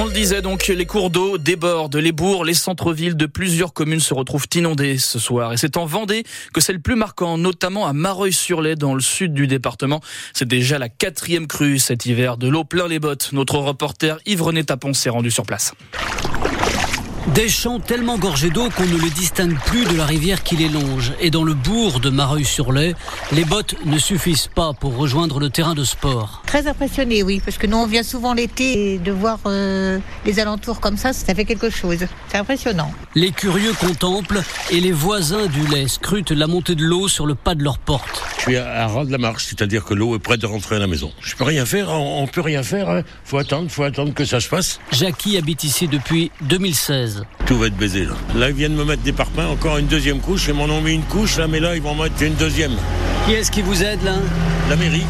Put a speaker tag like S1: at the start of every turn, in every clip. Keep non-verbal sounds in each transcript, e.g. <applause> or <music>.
S1: On le disait donc, les cours d'eau débordent, les bourgs, les centres-villes de plusieurs communes se retrouvent inondés ce soir. Et c'est en Vendée que c'est le plus marquant, notamment à Mareuil-sur-Lay, dans le sud du département. C'est déjà la quatrième crue cet hiver, de l'eau plein les bottes. Notre reporter Yves-René Tapon s'est rendu sur place.
S2: Des champs tellement gorgés d'eau qu'on ne les distingue plus de la rivière qui les longe. Et dans le bourg de Mareuil-sur-Lay, les bottes ne suffisent pas pour rejoindre le terrain de sport.
S3: Très impressionné, oui, parce que nous on vient souvent l'été et de voir euh, les alentours comme ça, ça fait quelque chose. C'est impressionnant.
S2: Les curieux contemplent et les voisins du lait scrutent la montée de l'eau sur le pas de leur porte.
S4: Suis à ras de la marche, c'est-à-dire que l'eau est prête de rentrer à la maison. Je peux rien faire, on, on peut rien faire. Hein. Faut attendre, faut attendre que ça se passe.
S2: Jackie habite ici depuis 2016.
S4: Tout va être baisé là. Là, ils viennent me mettre des parpaings, encore une deuxième couche. Ils m'en ont mis une couche là, mais là, ils vont mettre une deuxième.
S2: Qui est-ce qui vous aide là?
S4: La mairie,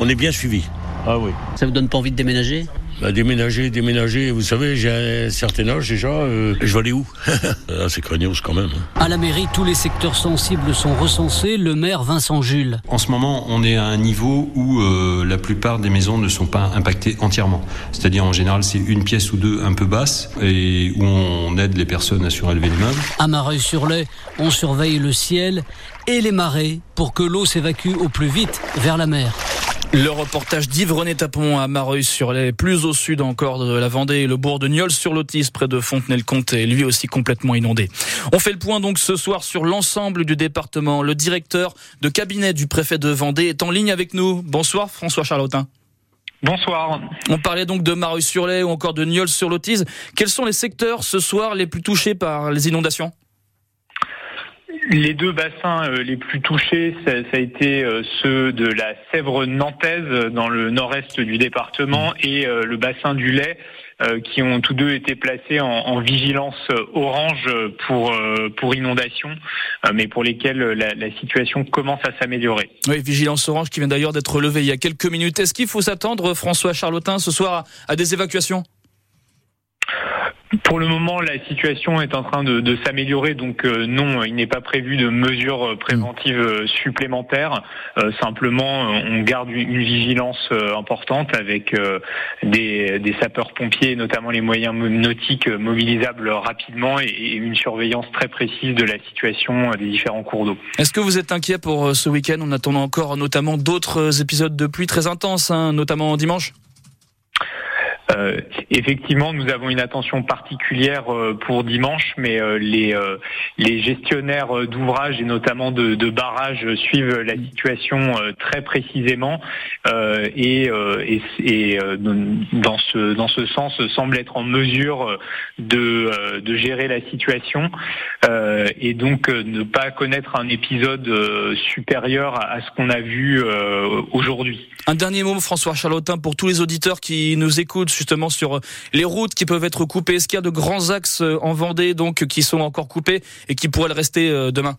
S4: on est bien suivi. Ah oui.
S2: Ça vous donne pas envie de déménager?
S4: Bah, déménager, déménager, vous savez, j'ai un certain âge déjà, euh, je vais aller où <laughs> ah, C'est craignos quand même. hein.
S2: À la mairie, tous les secteurs sensibles sont recensés. Le maire Vincent Jules.
S5: En ce moment, on est à un niveau où euh, la plupart des maisons ne sont pas impactées entièrement. C'est-à-dire, en général, c'est une pièce ou deux un peu basse et où on aide les personnes à surélever l'immeuble.
S2: À Mareuil-sur-Lay, on surveille le ciel et les marées pour que l'eau s'évacue au plus vite vers la mer.
S1: Le reportage d'Yves-René Tapon à Mareuil-sur-Lay, plus au sud encore de la Vendée, le bourg de Nieul-sur-Lotis, près de Fontenay-le-Comte, est lui aussi complètement inondé. On fait le point donc ce soir sur l'ensemble du département. Le directeur de cabinet du préfet de Vendée est en ligne avec nous. Bonsoir François Charlotin.
S6: Bonsoir.
S1: On parlait donc de Mareuil-sur-Lay ou encore de Nieul-sur-Lotis. Quels sont les secteurs ce soir les plus touchés par les inondations?
S6: Les deux bassins euh, les plus touchés, ça, ça a été euh, ceux de la Sèvre nantaise euh, dans le nord-est du département et euh, le bassin du lait qui ont tous deux été placés en, en vigilance orange pour, pour inondation, mais pour lesquels la, la situation commence à s'améliorer.
S1: Oui, vigilance orange qui vient d'ailleurs d'être levée il y a quelques minutes. Est-ce qu'il faut s'attendre, François Charlotin, ce soir à des évacuations?
S6: Pour le moment, la situation est en train de, s'améliorer, donc euh, non, il n'est pas prévu de mesures euh, préventives euh, supplémentaires. Simplement, on garde une, vigilance importante avec des, sapeurs-pompiers, notamment les moyens mo- nautiques mobilisables rapidement et, une surveillance très précise de la situation des différents cours d'eau.
S1: Est-ce que vous êtes inquiet pour ce week-end? En attendant encore notamment d'autres épisodes de pluie très intenses, hein, notamment dimanche?
S6: Euh, effectivement, nous avons une attention particulière euh, pour dimanche, mais euh, les, gestionnaires d'ouvrages et notamment de, barrages suivent la situation très précisément et, dans ce dans ce sens semblent être en mesure de, de gérer la situation et donc ne pas connaître un épisode supérieur à, ce qu'on a vu aujourd'hui.
S1: Un dernier mot, François Charlotin, pour tous les auditeurs qui nous écoutent justement sur euh, les routes qui peuvent être coupées. Est-ce qu'il y a de grands axes euh, en Vendée donc qui sont encore coupés et qui pourraient le rester euh, demain?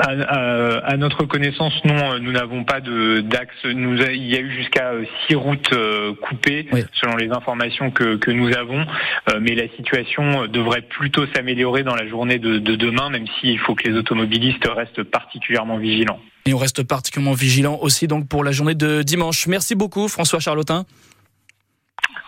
S6: À, à- à notre connaissance, non, euh, nous n'avons pas de d'axe. Nous, il y a eu jusqu'à euh, six routes euh, coupées,
S1: Oui.
S6: selon les informations que, que nous avons. Euh, mais la situation euh, devrait plutôt s'améliorer dans la journée de, de demain, même s'il faut que les automobilistes restent particulièrement vigilants.
S1: Et on reste particulièrement vigilant aussi donc pour la journée de dimanche. Merci beaucoup François Charlotin,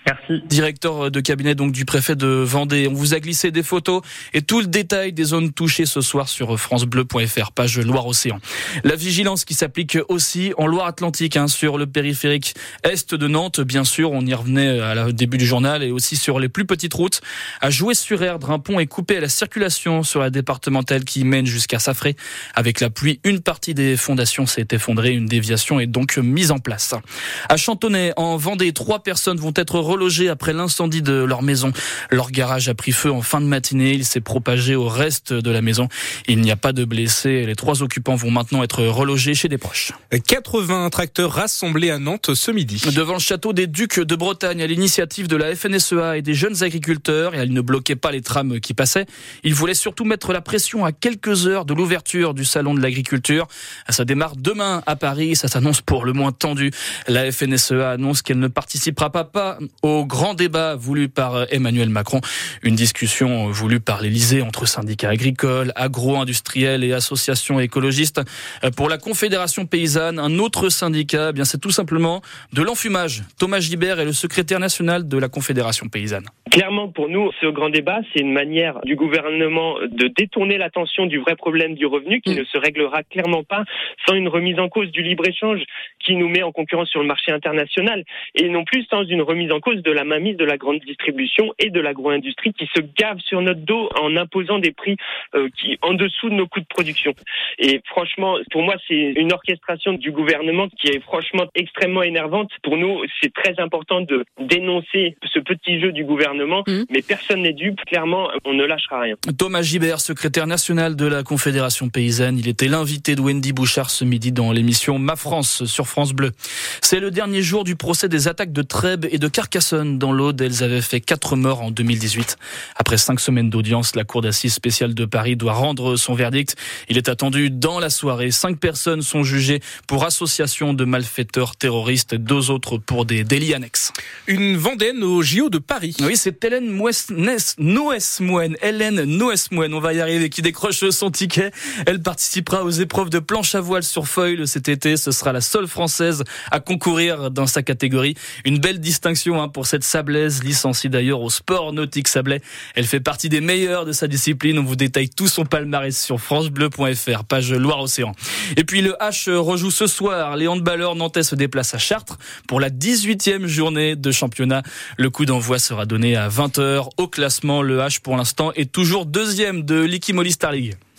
S6: Merci.
S1: directeur de cabinet donc du préfet de Vendée. On vous a glissé des photos et tout le détail des zones touchées ce soir sur francebleu.fr, page Loire-Océan. La vigilance qui s'applique aussi en Loire-Atlantique, hein, sur le périphérique est de Nantes, bien sûr, on y revenait à la- début du journal, et aussi sur les plus petites routes. À Jouer-sur-Erdre, un pont est coupé la circulation sur la départementale qui mène jusqu'à Safré. Avec la pluie, une partie des fondations s'est effondrée, une déviation est donc mise en place. À Chantonnay, en Vendée, trois personnes vont être relogées après l'incendie de leur maison. Leur garage a pris feu en fin de matinée, il s'est propagé au reste de la maison. Il n'y a pas de blessés, les trois occupants vont maintenant être relogés chez des proches.
S7: 80 tracteurs rassemblés à Nantes ce midi.
S1: Devant le château des Ducs de Bretagne, à l'initiative de la FNSEA et des jeunes agriculteurs, et ils ne bloquaient pas les trams qui passaient, ils voulaient surtout mettre la pression à quelques heures de l'ouverture du salon de l'agriculture. Ça démarre demain à Paris, ça s'annonce pour le moins tendu. La FNSEA annonce qu'elle ne participera pas, pas au au grand débat voulu par Emmanuel Macron. Une discussion voulue par l'Elysée entre syndicats agricoles, agro-industriels et associations écologistes. Pour la Confédération paysanne, un autre syndicat, eh bien c'est tout simplement de l'enfumage. Thomas Gibert est le secrétaire national de la Confédération paysanne.
S8: Clairement, pour nous, ce grand débat, c'est une manière du gouvernement de détourner l'attention du vrai problème du revenu qui mm. ne se réglera clairement pas sans une remise en cause du libre-échange qui nous met en concurrence sur le marché international et non plus sans une remise en cause de la mainmise de la grande distribution et de l'agro-industrie qui se gave sur notre dos en imposant des prix euh, qui en dessous de nos coûts de production. Et franchement, pour moi, c'est une orchestration du gouvernement qui est franchement extrêmement énervante. Pour nous, c'est très important de dénoncer ce petit jeu du gouvernement, mmh. mais personne n'est dupe. Clairement, on ne lâchera rien.
S1: Thomas Gibert, secrétaire national de la Confédération paysanne, il était l'invité de Wendy Bouchard ce midi dans l'émission Ma France sur France Bleu. C'est le dernier jour du procès des attaques de Trèbes et de Carcassonne dans l'Aude. Elles avaient fait quatre morts en 2018. Après cinq semaines d'audience, la Cour d'assises spéciale de Paris doit rendre son verdict. Il est attendu dans la soirée. Cinq personnes sont jugées pour association de malfaiteurs terroristes, deux autres pour des délits annexes.
S7: Une Vendéenne au JO de Paris.
S1: Oui, c'est Hélène Noesmouen. Hélène Noesmouen, on va y arriver, qui décroche son ticket. Elle participera aux épreuves de planche à voile sur feuille cet été. Ce sera la seule française à concourir dans sa catégorie. Une belle distinction hein, pour cette sablaise, licenciée d'ailleurs au sport nautique sablais. Elle fait partie des meilleures de sa discipline. On vous détaille tout son palmarès sur francebleu.fr, page Loire-Océan. Et puis le H rejoue ce soir. Les handballeurs nantais se déplacent à Chartres pour la 18e journée de championnat. Le coup d'envoi sera donné à 20h. Au classement, le H pour l'instant est toujours deuxième de l'Ikimoli Star League.